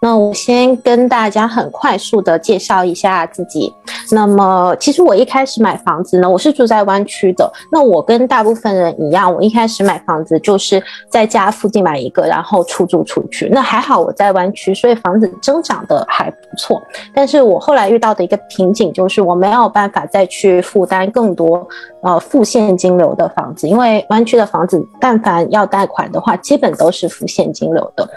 那我先跟大家很快速的介绍一下自己。那么，其实我一开始买房子呢，我是住在湾区的。那我跟大部分人一样，我一开始买房子就是在家附近买一个，然后出租出去。那还好我在湾区，所以房子增长的还不错。但是我后来遇到的一个瓶颈就是，我没有办法再去负担更多呃负现金流的房子，因为湾区的房子，但凡要贷款的话，基本都是负现金流的。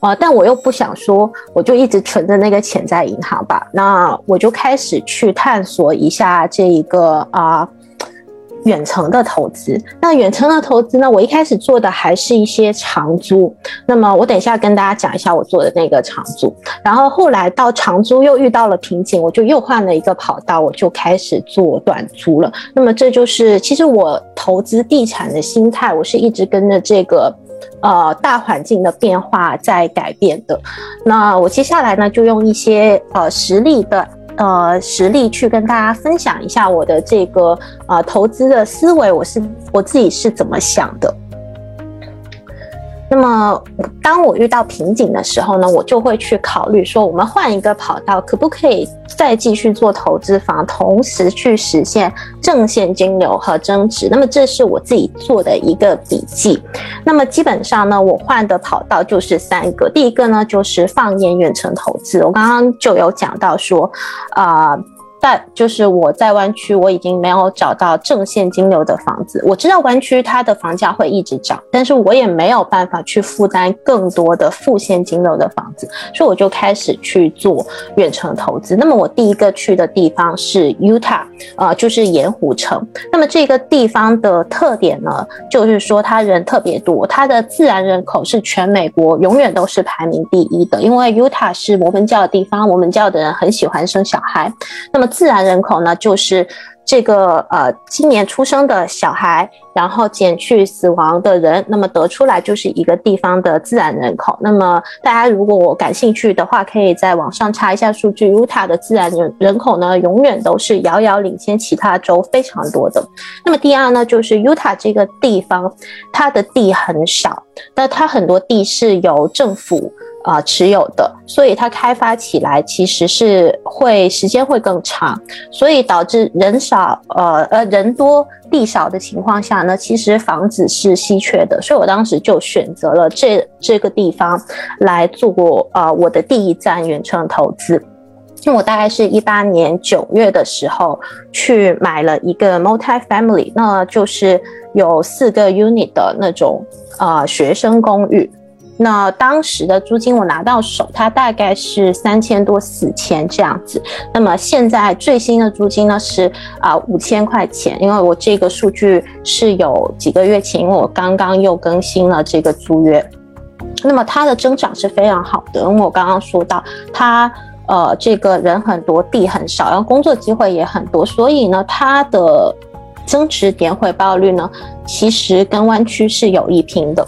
呃，但我又不想说，我就一直存着那个钱在银行吧。那我就开始去探索一下这一个啊。远程的投资，那远程的投资呢？我一开始做的还是一些长租，那么我等一下跟大家讲一下我做的那个长租。然后后来到长租又遇到了瓶颈，我就又换了一个跑道，我就开始做短租了。那么这就是其实我投资地产的心态，我是一直跟着这个呃大环境的变化在改变的。那我接下来呢，就用一些呃实例的。呃，实力去跟大家分享一下我的这个呃投资的思维，我是我自己是怎么想的。那么，当我遇到瓶颈的时候呢，我就会去考虑说，我们换一个跑道，可不可以再继续做投资房，同时去实现正现金流和增值？那么，这是我自己做的一个笔记。那么，基本上呢，我换的跑道就是三个。第一个呢，就是放眼远程投资。我刚刚就有讲到说，啊。但就是我在湾区，我已经没有找到正现金流的房子。我知道湾区它的房价会一直涨，但是我也没有办法去负担更多的负现金流的房子，所以我就开始去做远程投资。那么我第一个去的地方是 Utah，呃，就是盐湖城。那么这个地方的特点呢，就是说它人特别多，它的自然人口是全美国永远都是排名第一的，因为 Utah 是摩门教的地方，摩门教的人很喜欢生小孩。那么自然人口呢，就是这个呃，今年出生的小孩，然后减去死亡的人，那么得出来就是一个地方的自然人口。那么大家如果感兴趣的话，可以在网上查一下数据。Utah 的自然人人口呢，永远都是遥遥领先其他州非常多的。那么第二呢，就是 Utah 这个地方，它的地很少，但它很多地是由政府。啊，持有的，所以它开发起来其实是会时间会更长，所以导致人少，呃呃人多地少的情况下呢，其实房子是稀缺的，所以我当时就选择了这这个地方来做啊我的第一站远程投资。那我大概是一八年九月的时候去买了一个 multi family，那就是有四个 unit 的那种啊学生公寓。那当时的租金我拿到手，它大概是三千多四千这样子。那么现在最新的租金呢是啊五千块钱，因为我这个数据是有几个月前，因为我刚刚又更新了这个租约。那么它的增长是非常好的，因为我刚刚说到它呃这个人很多，地很少，然后工作机会也很多，所以呢它的增值点回报率呢其实跟湾区是有一拼的。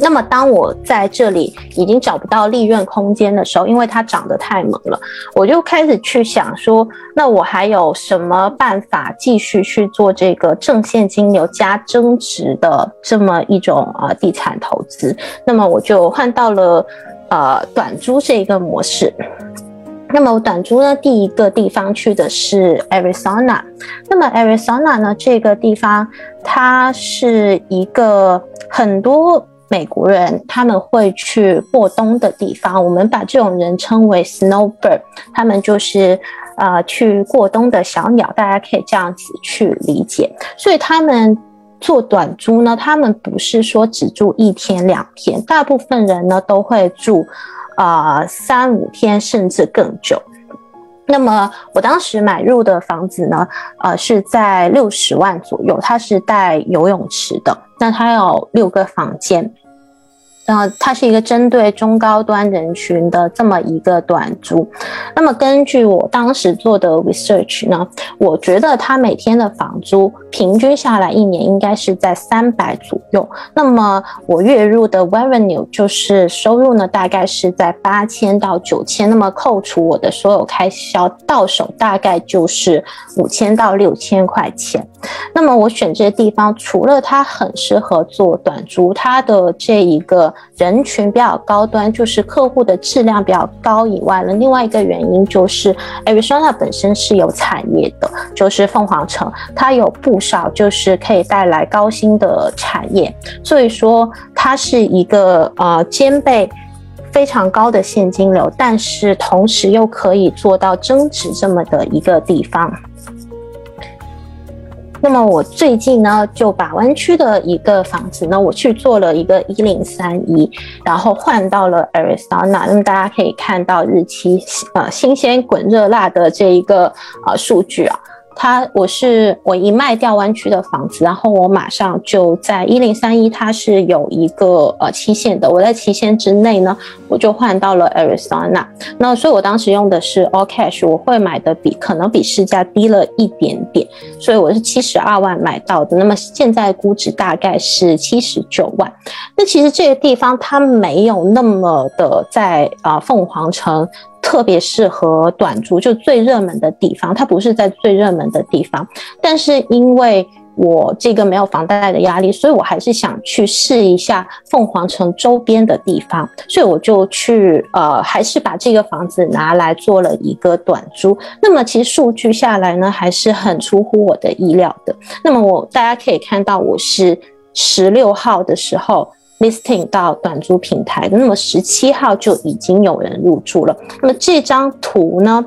那么，当我在这里已经找不到利润空间的时候，因为它涨得太猛了，我就开始去想说，那我还有什么办法继续去做这个正现金流加增值的这么一种啊地产投资？那么我就换到了呃短租这一个模式。那么我短租呢，第一个地方去的是 Arizona。那么 Arizona 呢，这个地方它是一个很多。美国人他们会去过冬的地方，我们把这种人称为 snowbird，他们就是呃去过冬的小鸟，大家可以这样子去理解。所以他们做短租呢，他们不是说只住一天两天，大部分人呢都会住啊三五天甚至更久。那么我当时买入的房子呢，呃是在六十万左右，它是带游泳池的，那它有六个房间。那它是一个针对中高端人群的这么一个短租。那么根据我当时做的 research 呢，我觉得它每天的房租平均下来一年应该是在三百左右。那么我月入的 revenue 就是收入呢，大概是在八千到九千。那么扣除我的所有开销，到手大概就是五千到六千块钱。那么我选这个地方，除了它很适合做短租，它的这一个人群比较高端，就是客户的质量比较高以外呢，另外一个原因就是 Arizona 本身是有产业的，就是凤凰城，它有不少就是可以带来高薪的产业，所以说它是一个呃兼备非常高的现金流，但是同时又可以做到增值这么的一个地方。那么我最近呢，就把湾区的一个房子呢，我去做了一个一零三一，然后换到了 Arizona。那么大家可以看到日期，呃，新鲜滚热辣的这一个呃数据啊。它我是我一卖掉湾区的房子，然后我马上就在一零三一，它是有一个呃期限的。我在期限之内呢，我就换到了 Arizona。那所以我当时用的是 All Cash，我会买的比可能比市价低了一点点，所以我是七十二万买到的。那么现在估值大概是七十九万。那其实这个地方它没有那么的在啊凤凰城。特别适合短租，就最热门的地方，它不是在最热门的地方，但是因为我这个没有房贷的压力，所以我还是想去试一下凤凰城周边的地方，所以我就去呃，还是把这个房子拿来做了一个短租。那么其实数据下来呢，还是很出乎我的意料的。那么我大家可以看到，我是十六号的时候。Listing 到短租平台，那么十七号就已经有人入住了。那么这张图呢？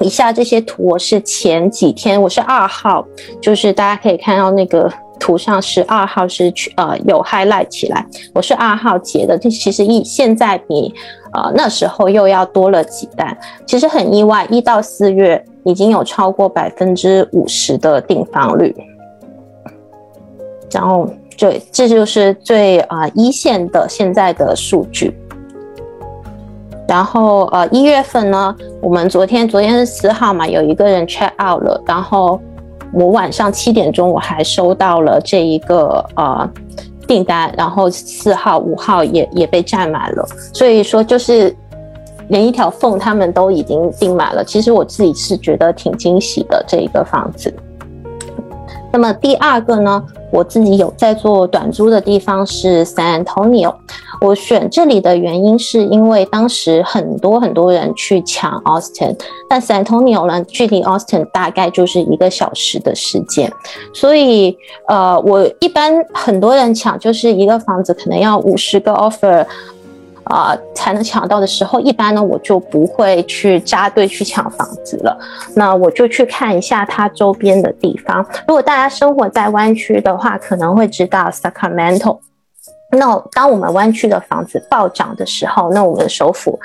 以下这些图我是前几天，我是二号，就是大家可以看到那个图上是二号是去呃有 highlight 起来，我是二号截的。这其实一现在比呃那时候又要多了几单，其实很意外，一到四月已经有超过百分之五十的订房率，然后。对，这就是最啊一线的现在的数据。然后呃一月份呢，我们昨天昨天是四号嘛，有一个人 check out 了，然后我晚上七点钟我还收到了这一个呃订单，然后四号五号也也被占满了，所以说就是连一条缝他们都已经订满了。其实我自己是觉得挺惊喜的这一个房子。那么第二个呢？我自己有在做短租的地方是 San Antonio，我选这里的原因是因为当时很多很多人去抢 Austin，但 San Antonio 呢距离 Austin 大概就是一个小时的时间，所以呃我一般很多人抢就是一个房子可能要五十个 offer。啊，才能抢到的时候，一般呢我就不会去扎堆去抢房子了。那我就去看一下它周边的地方。如果大家生活在湾区的话，可能会知道 Sacramento。那当我们湾区的房子暴涨的时候，那我们的首府。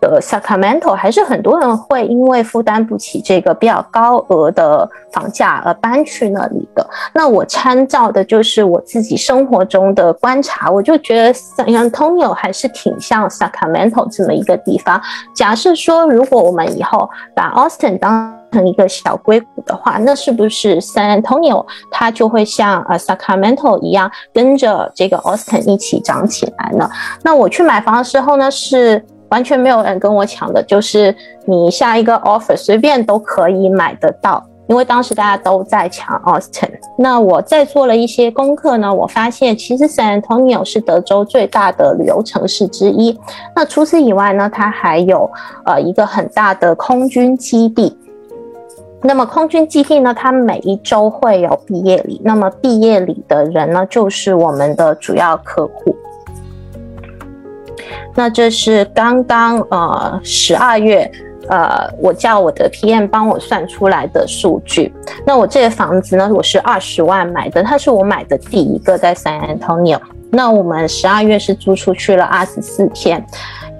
的 Sacramento 还是很多人会因为负担不起这个比较高额的房价而搬去那里的。那我参照的就是我自己生活中的观察，我就觉得 San Antonio 还是挺像 Sacramento 这么一个地方。假设说，如果我们以后把 Austin 当成一个小硅谷的话，那是不是 San Antonio 它就会像呃 Sacramento 一样跟着这个 Austin 一起涨起来呢？那我去买房的时候呢是。完全没有人跟我抢的，就是你下一个 offer 随便都可以买得到，因为当时大家都在抢 Austin。那我在做了一些功课呢，我发现其实 San Antonio 是德州最大的旅游城市之一。那除此以外呢，它还有呃一个很大的空军基地。那么空军基地呢，它每一周会有毕业礼，那么毕业礼的人呢，就是我们的主要客户。那这是刚刚呃十二月，呃，我叫我的 PM 帮我算出来的数据。那我这个房子呢，我是二十万买的，它是我买的第一个在 San Antonio。那我们十二月是租出去了二十四天，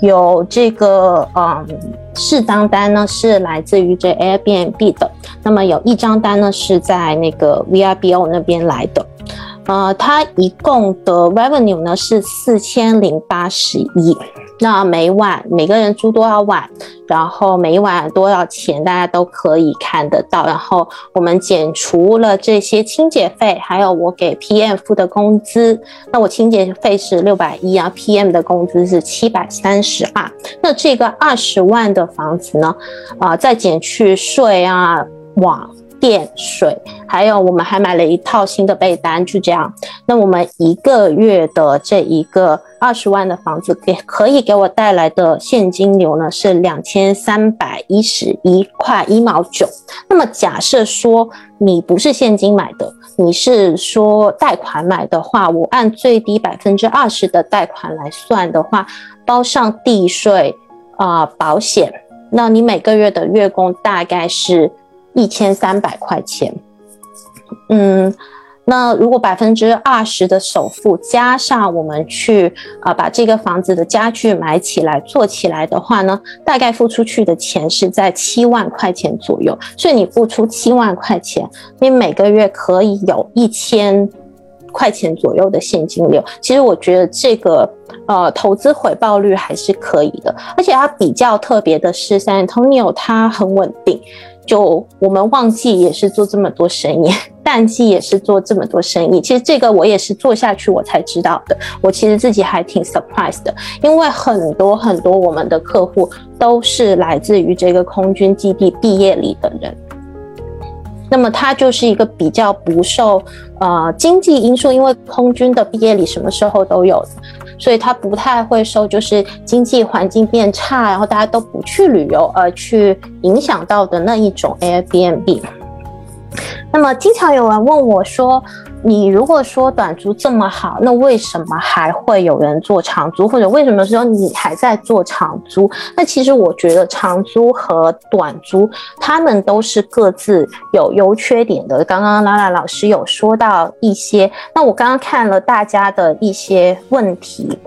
有这个嗯四张单呢是来自于这 Airbnb 的，那么有一张单呢是在那个 VRBO 那边来的。呃，它一共的 revenue 呢是四千零八十一。那每晚每个人租多少晚，然后每晚多少钱，大家都可以看得到。然后我们减除了这些清洁费，还有我给 PM 付的工资。那我清洁费是六百一啊，PM 的工资是七百三十二。那这个二十万的房子呢，啊，再减去税啊、网。电、水，还有我们还买了一套新的被单，就这样。那我们一个月的这一个二十万的房子，给可以给我带来的现金流呢是两千三百一十一块一毛九。那么假设说你不是现金买的，你是说贷款买的话，我按最低百分之二十的贷款来算的话，包上地税啊保险，那你每个月的月供大概是。一千三百块钱，嗯，那如果百分之二十的首付加上我们去啊把这个房子的家具买起来做起来的话呢，大概付出去的钱是在七万块钱左右。所以你付出七万块钱，你每个月可以有一千块钱左右的现金流。其实我觉得这个呃投资回报率还是可以的，而且它比较特别的是，San Antonio 它很稳定。就我们旺季也是做这么多生意，淡季也是做这么多生意。其实这个我也是做下去我才知道的。我其实自己还挺 surprise 的，因为很多很多我们的客户都是来自于这个空军基地毕业里的人。那么它就是一个比较不受呃经济因素，因为空军的毕业礼什么时候都有。所以它不太会受，就是经济环境变差，然后大家都不去旅游而去影响到的那一种 Airbnb。那么经常有人问我说。你如果说短租这么好，那为什么还会有人做长租？或者为什么说你还在做长租？那其实我觉得长租和短租，他们都是各自有优缺点的。刚刚拉拉老师有说到一些，那我刚刚看了大家的一些问题，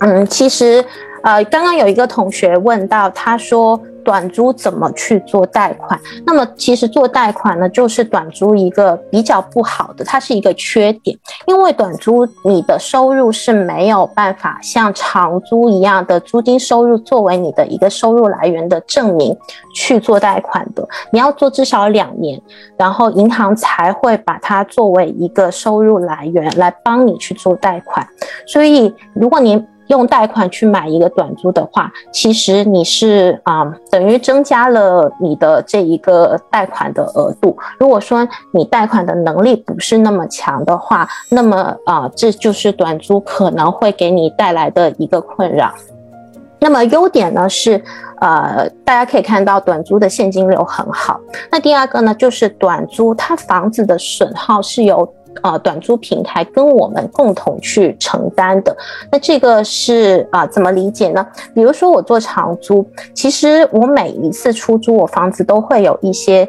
嗯，其实呃，刚刚有一个同学问到，他说。短租怎么去做贷款？那么其实做贷款呢，就是短租一个比较不好的，它是一个缺点，因为短租你的收入是没有办法像长租一样的租金收入作为你的一个收入来源的证明去做贷款的。你要做至少两年，然后银行才会把它作为一个收入来源来帮你去做贷款。所以如果您用贷款去买一个短租的话，其实你是啊，等于增加了你的这一个贷款的额度。如果说你贷款的能力不是那么强的话，那么啊，这就是短租可能会给你带来的一个困扰。那么优点呢是，呃，大家可以看到短租的现金流很好。那第二个呢，就是短租它房子的损耗是由。啊，短租平台跟我们共同去承担的，那这个是啊，怎么理解呢？比如说我做长租，其实我每一次出租我房子都会有一些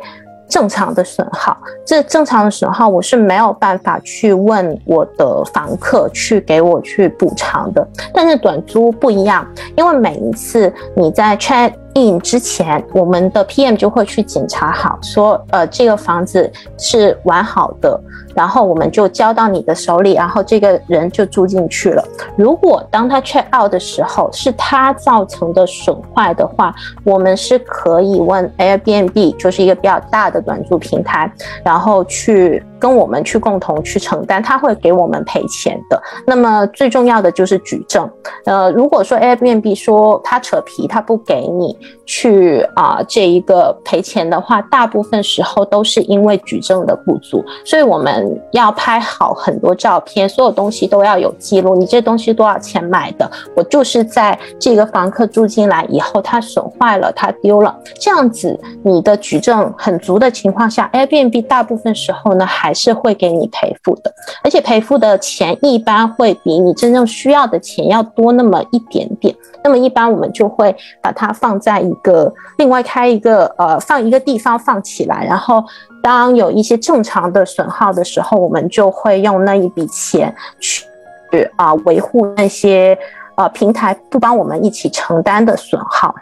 正常的损耗，这正常的损耗我是没有办法去问我的房客去给我去补偿的，但是短租不一样，因为每一次你在 check in 之前，我们的 PM 就会去检查好，说呃这个房子是完好的。然后我们就交到你的手里，然后这个人就住进去了。如果当他 check out 的时候是他造成的损坏的话，我们是可以问 Airbnb，就是一个比较大的短租平台，然后去。跟我们去共同去承担，他会给我们赔钱的。那么最重要的就是举证。呃，如果说 Airbnb 说他扯皮，他不给你去啊这一个赔钱的话，大部分时候都是因为举证的不足。所以我们要拍好很多照片，所有东西都要有记录。你这东西多少钱买的？我就是在这个房客住进来以后，他损坏了，他丢了，这样子你的举证很足的情况下，Airbnb 大部分时候呢还。是会给你赔付的，而且赔付的钱一般会比你真正需要的钱要多那么一点点。那么一般我们就会把它放在一个另外开一个呃放一个地方放起来，然后当有一些正常的损耗的时候，我们就会用那一笔钱去啊维护那些呃平台不帮我们一起承担的损耗。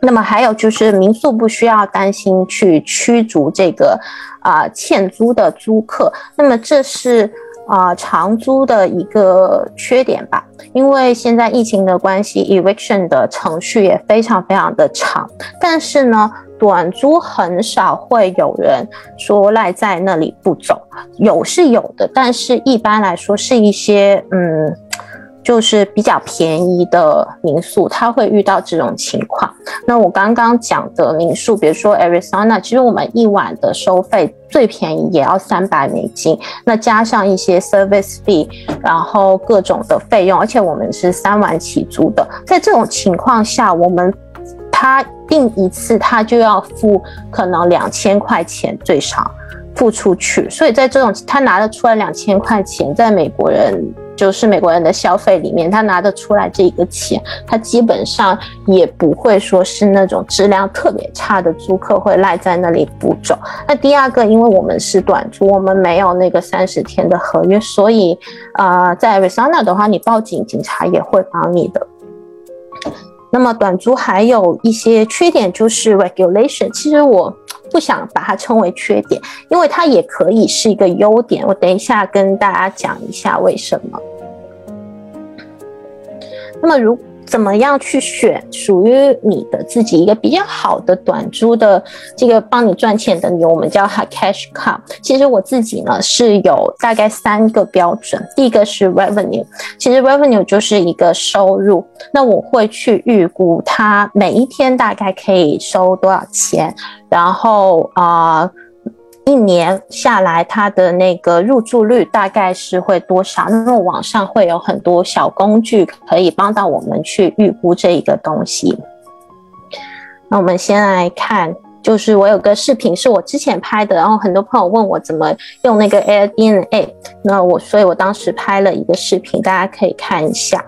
那么还有就是民宿不需要担心去驱逐这个啊欠租的租客，那么这是啊长租的一个缺点吧？因为现在疫情的关系，eviction 的程序也非常非常的长，但是呢，短租很少会有人说赖在那里不走，有是有的，但是一般来说是一些嗯。就是比较便宜的民宿，它会遇到这种情况。那我刚刚讲的民宿，比如说 Arizona，其实我们一晚的收费最便宜也要三百美金，那加上一些 service fee，然后各种的费用，而且我们是三晚起租的。在这种情况下，我们他订一次他就要付可能两千块钱最少付出去，所以在这种他拿得出来两千块钱，在美国人。就是美国人的消费里面，他拿得出来这个钱，他基本上也不会说是那种质量特别差的租客会赖在那里不走。那第二个，因为我们是短租，我们没有那个三十天的合约，所以呃，在 Arizona 的话，你报警，警察也会帮你的。那么短租还有一些缺点，就是 regulation。其实我不想把它称为缺点，因为它也可以是一个优点。我等一下跟大家讲一下为什么。那么如。怎么样去选属于你的自己一个比较好的短租的这个帮你赚钱的牛？我们叫它 cash cow。其实我自己呢是有大概三个标准。第一个是 revenue，其实 revenue 就是一个收入。那我会去预估它每一天大概可以收多少钱，然后啊。一年下来，它的那个入住率大概是会多少？那么网上会有很多小工具可以帮到我们去预估这一个东西。那我们先来看，就是我有个视频是我之前拍的，然后很多朋友问我怎么用那个 Airbnb，那我所以我当时拍了一个视频，大家可以看一下。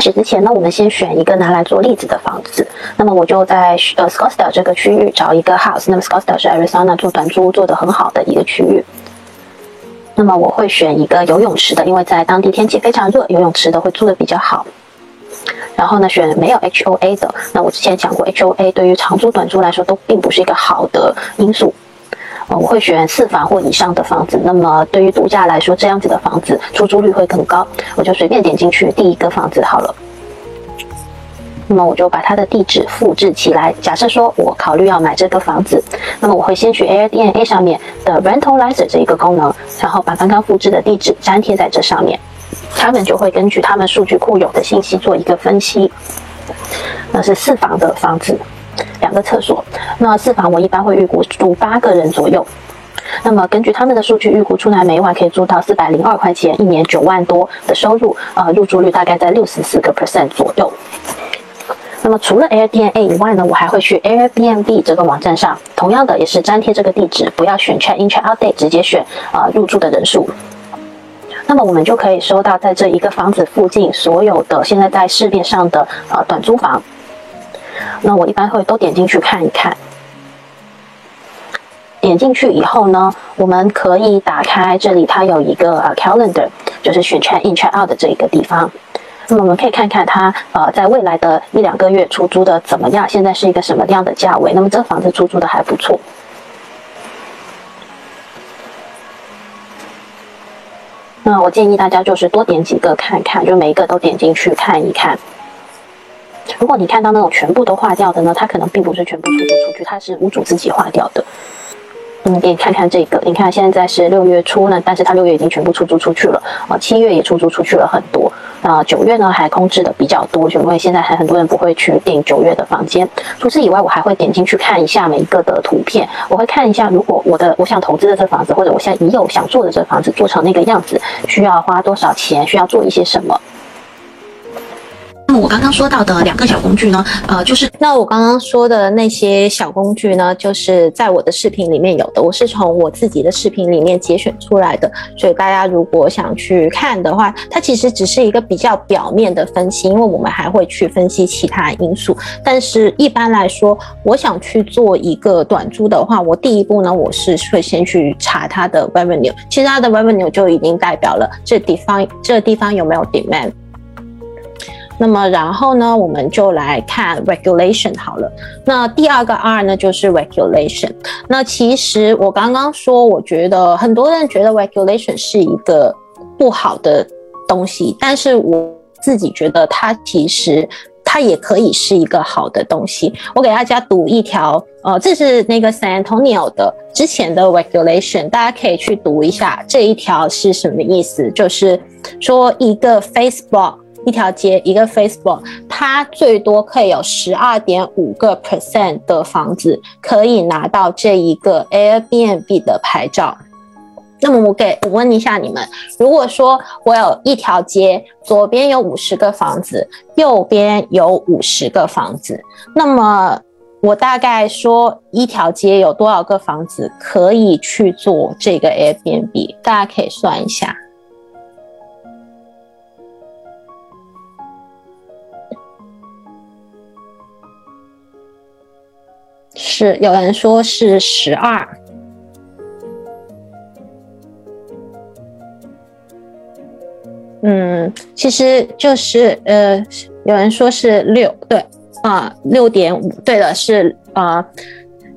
始之前呢，我们先选一个拿来做例子的房子。那么我就在呃 Scottsdale 这个区域找一个 house。那么 Scottsdale 是 Arizona 做短租做的很好的一个区域。那么我会选一个有泳池的，因为在当地天气非常热，游泳池的会租的比较好。然后呢，选没有 HOA 的。那我之前讲过，HOA 对于长租短租来说都并不是一个好的因素。我会选四房或以上的房子。那么对于度假来说，这样子的房子出租率会更高。我就随便点进去第一个房子好了。那么我就把它的地址复制起来。假设说我考虑要买这个房子，那么我会先去 Airbnb 上面的 Rentalizer 这一个功能，然后把刚刚复制的地址粘贴在这上面。他们就会根据他们数据库有的信息做一个分析。那是四房的房子。两个厕所，那四房我一般会预估住八个人左右。那么根据他们的数据预估出来，每晚可以租到四百零二块钱，一年九万多的收入，呃，入住率大概在六十四个 percent 左右。那么除了 Airbnb 以外呢，我还会去 Airbnb 这个网站上，同样的也是粘贴这个地址，不要选 check in check out day，直接选呃入住的人数。那么我们就可以收到在这一个房子附近所有的现在在市面上的呃短租房。那我一般会都点进去看一看。点进去以后呢，我们可以打开这里，它有一个呃 calendar，就是选 check in check out 的这一个地方。那么我们可以看看它呃在未来的一两个月出租的怎么样，现在是一个什么样的价位？那么这个房子出租的还不错。那我建议大家就是多点几个看看，就每一个都点进去看一看。如果你看到那种全部都划掉的呢，它可能并不是全部出租出去，它是屋主自己划掉的。嗯，给你看看这个，你看现在是六月初呢，但是它六月已经全部出租出去了啊，七月也出租出去了很多啊，九月呢还空置的比较多，就因为现在还很多人不会去订九月的房间。除此以外，我还会点进去看一下每一个的图片，我会看一下如果我的我想投资的这房子，或者我现在已有想做的这房子做成那个样子，需要花多少钱，需要做一些什么。那么我刚刚说到的两个小工具呢，呃，就是那我刚刚说的那些小工具呢，就是在我的视频里面有的，我是从我自己的视频里面节选出来的，所以大家如果想去看的话，它其实只是一个比较表面的分析，因为我们还会去分析其他因素。但是一般来说，我想去做一个短租的话，我第一步呢，我是会先去查它的 revenue，其实它的 revenue 就已经代表了这地方这地方有没有 demand。那么然后呢，我们就来看 regulation 好了。那第二个 R 呢，就是 regulation。那其实我刚刚说，我觉得很多人觉得 regulation 是一个不好的东西，但是我自己觉得它其实。它也可以是一个好的东西。我给大家读一条，呃，这是那个 San Antonio 的之前的 regulation，大家可以去读一下这一条是什么意思，就是说一个 Facebook。一条街，一个 Facebook，它最多可以有十二点五个 percent 的房子可以拿到这一个 Airbnb 的牌照。那么我给我问一下你们，如果说我有一条街，左边有五十个房子，右边有五十个房子，那么我大概说一条街有多少个房子可以去做这个 Airbnb？大家可以算一下。是有人说是十二，嗯，其实就是呃，有人说是六，对啊，六点五，对的，是啊，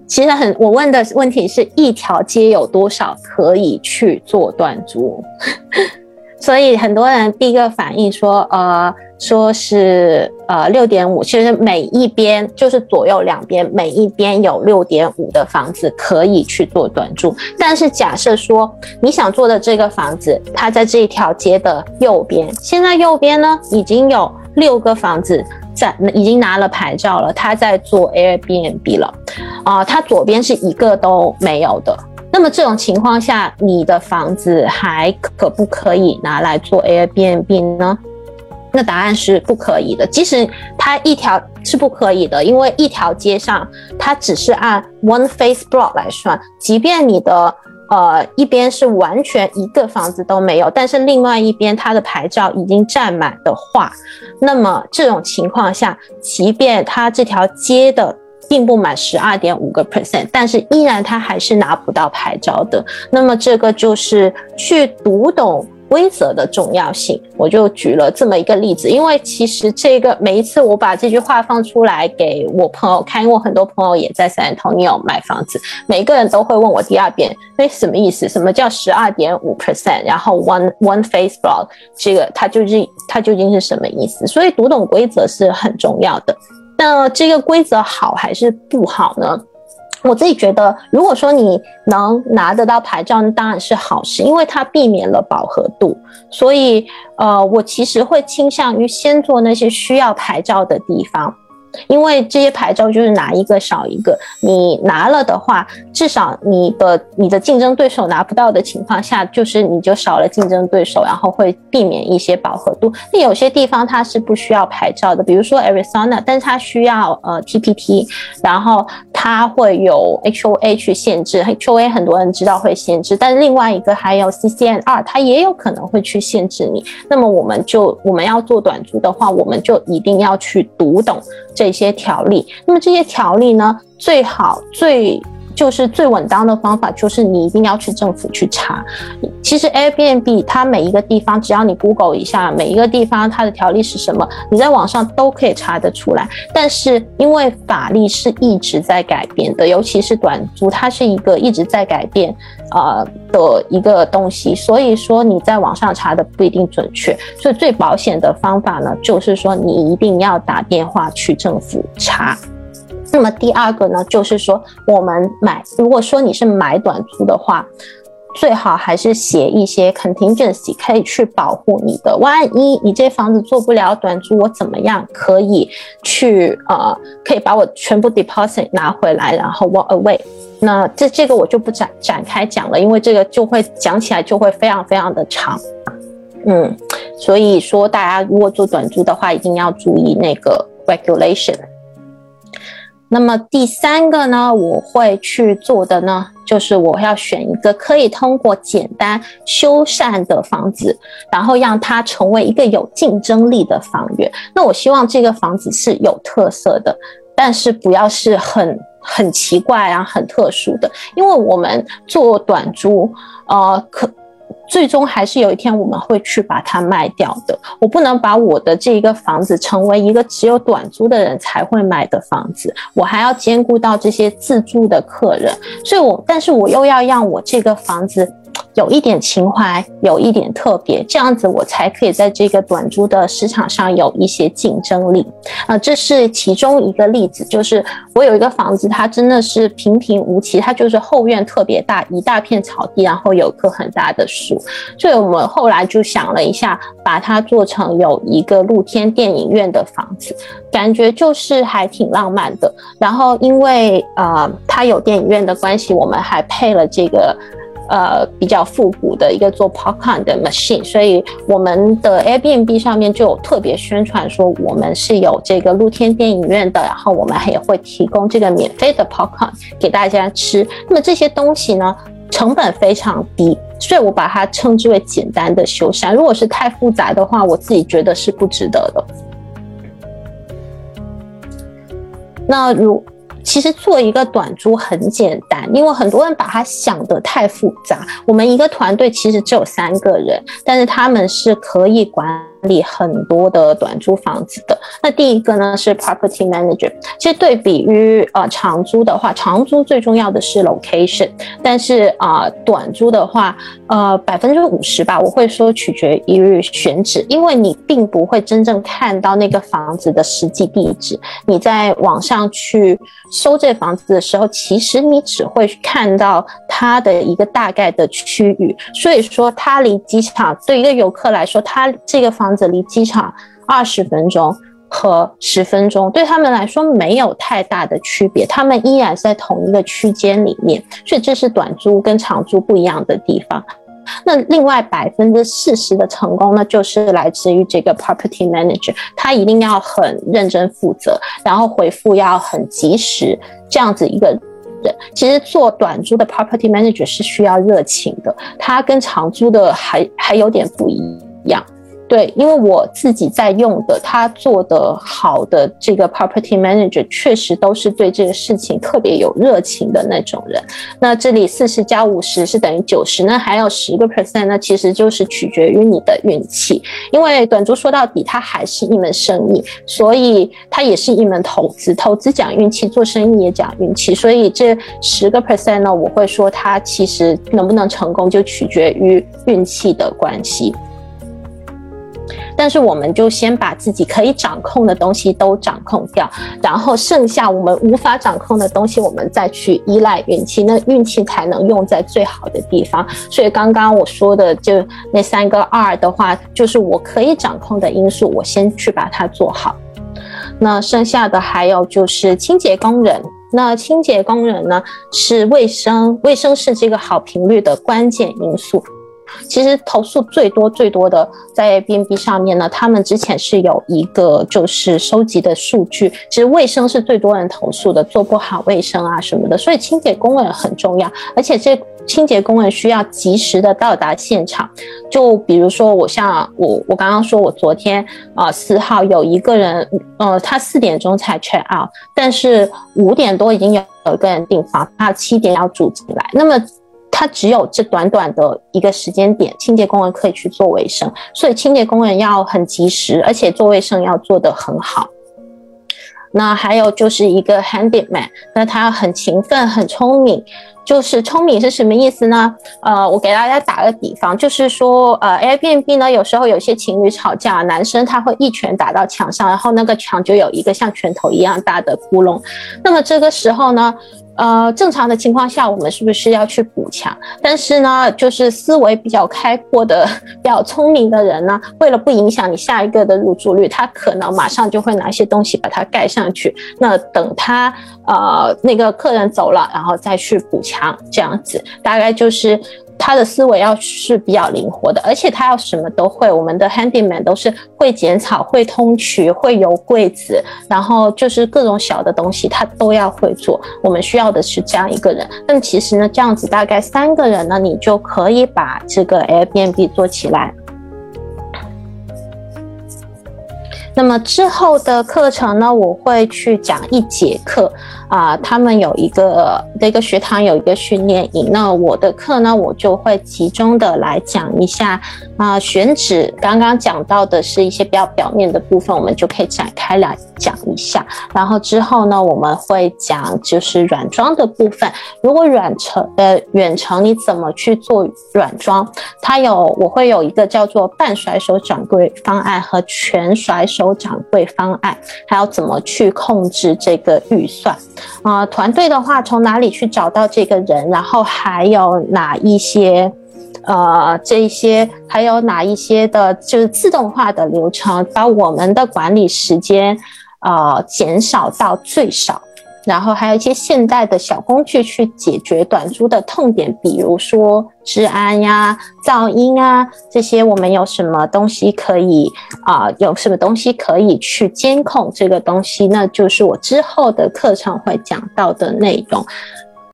其实很，我问的问题是一条街有多少可以去做断租，所以很多人第一个反应说，呃。说是呃六点五，其实每一边就是左右两边，每一边有六点五的房子可以去做短住。但是假设说你想做的这个房子，它在这一条街的右边，现在右边呢已经有六个房子在已经拿了牌照了，他在做 Airbnb 了，啊，它左边是一个都没有的。那么这种情况下，你的房子还可不可以拿来做 Airbnb 呢？那答案是不可以的，即使它一条是不可以的，因为一条街上它只是按 one face block 来算，即便你的呃一边是完全一个房子都没有，但是另外一边它的牌照已经占满的话，那么这种情况下，即便它这条街的并不满十二点五个 percent，但是依然他还是拿不到牌照的。那么这个就是去读懂。规则的重要性，我就举了这么一个例子。因为其实这个每一次我把这句话放出来给我朋友看，因为我很多朋友也在 San Antonio 买房子，每个人都会问我第二遍，那什么意思？什么叫十二点五 percent？然后 one one face block，这个它就是它究竟是什么意思？所以读懂规则是很重要的。那这个规则好还是不好呢？我自己觉得，如果说你能拿得到牌照，当然是好事，因为它避免了饱和度。所以，呃，我其实会倾向于先做那些需要牌照的地方。因为这些牌照就是拿一个少一个，你拿了的话，至少你的你的竞争对手拿不到的情况下，就是你就少了竞争对手，然后会避免一些饱和度。那有些地方它是不需要牌照的，比如说 Arizona，但是它需要呃 TPT，然后它会有 HOA 去限制，HOA 很多人知道会限制，但另外一个还有 CCNR，它也有可能会去限制你。那么我们就我们要做短租的话，我们就一定要去读懂。这些条例，那么这些条例呢，最好最就是最稳当的方法，就是你一定要去政府去查。其实 Airbnb 它每一个地方，只要你 Google 一下，每一个地方它的条例是什么，你在网上都可以查得出来。但是因为法律是一直在改变的，尤其是短租，它是一个一直在改变呃的一个东西，所以说你在网上查的不一定准确。所以最保险的方法呢，就是说你一定要打电话去政府查。那么第二个呢，就是说我们买，如果说你是买短租的话，最好还是写一些 contingency，可以去保护你的。万一你这房子做不了短租，我怎么样可以去呃，可以把我全部 deposit 拿回来，然后 walk away。那这这个我就不展展开讲了，因为这个就会讲起来就会非常非常的长。嗯，所以说大家如果做短租的话，一定要注意那个 regulation。那么第三个呢，我会去做的呢，就是我要选一个可以通过简单修缮的房子，然后让它成为一个有竞争力的房源。那我希望这个房子是有特色的，但是不要是很很奇怪啊、很特殊的，因为我们做短租，呃，可。最终还是有一天我们会去把它卖掉的。我不能把我的这一个房子成为一个只有短租的人才会买的房子，我还要兼顾到这些自住的客人。所以，我但是我又要让我这个房子有一点情怀，有一点特别，这样子我才可以在这个短租的市场上有一些竞争力。啊，这是其中一个例子，就是我有一个房子，它真的是平平无奇，它就是后院特别大，一大片草地，然后有棵很大的树，所以我们后来就想了一下，把它做成有一个露天电影院的房子，感觉就是还挺浪漫的。然后因为呃它有电影院的关系，我们还配了这个。呃，比较复古的一个做 popcorn 的 machine，所以我们的 Airbnb 上面就有特别宣传说我们是有这个露天电影院的，然后我们也会提供这个免费的 popcorn 给大家吃。那么这些东西呢，成本非常低，所以我把它称之为简单的修缮。如果是太复杂的话，我自己觉得是不值得的。那如。其实做一个短租很简单，因为很多人把它想得太复杂。我们一个团队其实只有三个人，但是他们是可以管。理很多的短租房子的，那第一个呢是 property manager。其实对比于呃长租的话，长租最重要的是 location，但是啊短租的话，呃百分之五十吧，我会说取决于选址，因为你并不会真正看到那个房子的实际地址。你在网上去搜这房子的时候，其实你只会看到它的一个大概的区域。所以说，它离机场对一个游客来说，它这个房子离机场二十分钟和十分钟，对他们来说没有太大的区别，他们依然在同一个区间里面，所以这是短租跟长租不一样的地方。那另外百分之四十的成功呢，就是来自于这个 property manager，他一定要很认真负责，然后回复要很及时，这样子一个人。其实做短租的 property manager 是需要热情的，他跟长租的还还有点不一样。对，因为我自己在用的，他做的好的这个 property manager，确实都是对这个事情特别有热情的那种人。那这里四十加五十是等于九十，那还有十个 percent，那其实就是取决于你的运气。因为短租说到底，它还是一门生意，所以它也是一门投资。投资讲运气，做生意也讲运气。所以这十个 percent 呢，我会说它其实能不能成功，就取决于运气的关系。但是我们就先把自己可以掌控的东西都掌控掉，然后剩下我们无法掌控的东西，我们再去依赖运气，那运气才能用在最好的地方。所以刚刚我说的就那三个二的话，就是我可以掌控的因素，我先去把它做好。那剩下的还有就是清洁工人，那清洁工人呢是卫生，卫生是这个好频率的关键因素。其实投诉最多最多的在 Airbnb 上面呢，他们之前是有一个就是收集的数据，其实卫生是最多人投诉的，做不好卫生啊什么的，所以清洁工人很重要，而且这清洁工人需要及时的到达现场。就比如说我像我我刚刚说我昨天啊四号有一个人，呃他四点钟才 check out，但是五点多已经有有一个人订房，他七点要住进来，那么。他只有这短短的一个时间点，清洁工人可以去做卫生，所以清洁工人要很及时，而且做卫生要做得很好。那还有就是一个 handyman，那他很勤奋、很聪明。就是聪明是什么意思呢？呃，我给大家打个比方，就是说，呃，Airbnb 呢，有时候有些情侣吵架，男生他会一拳打到墙上，然后那个墙就有一个像拳头一样大的窟窿。那么这个时候呢？呃，正常的情况下，我们是不是要去补墙？但是呢，就是思维比较开阔的、比较聪明的人呢，为了不影响你下一个的入住率，他可能马上就会拿一些东西把它盖上去。那等他呃那个客人走了，然后再去补墙，这样子大概就是。他的思维要是比较灵活的，而且他要什么都会。我们的 handyman 都是会剪草、会通渠、会油柜子，然后就是各种小的东西他都要会做。我们需要的是这样一个人。那其实呢，这样子大概三个人呢，你就可以把这个 Airbnb 做起来。那么之后的课程呢，我会去讲一节课。啊，他们有一个那个学堂有一个训练营，那我的课呢，我就会集中的来讲一下啊，选址刚刚讲到的是一些比较表面的部分，我们就可以展开来讲一下。然后之后呢，我们会讲就是软装的部分。如果远程呃远程你怎么去做软装？它有我会有一个叫做半甩手掌柜方案和全甩手掌柜方案，还要怎么去控制这个预算？啊，团队的话，从哪里去找到这个人？然后还有哪一些，呃，这一些还有哪一些的，就是自动化的流程，把我们的管理时间，呃，减少到最少。然后还有一些现代的小工具去解决短租的痛点，比如说治安呀、噪音啊这些，我们有什么东西可以啊？有什么东西可以去监控这个东西？那就是我之后的课程会讲到的内容。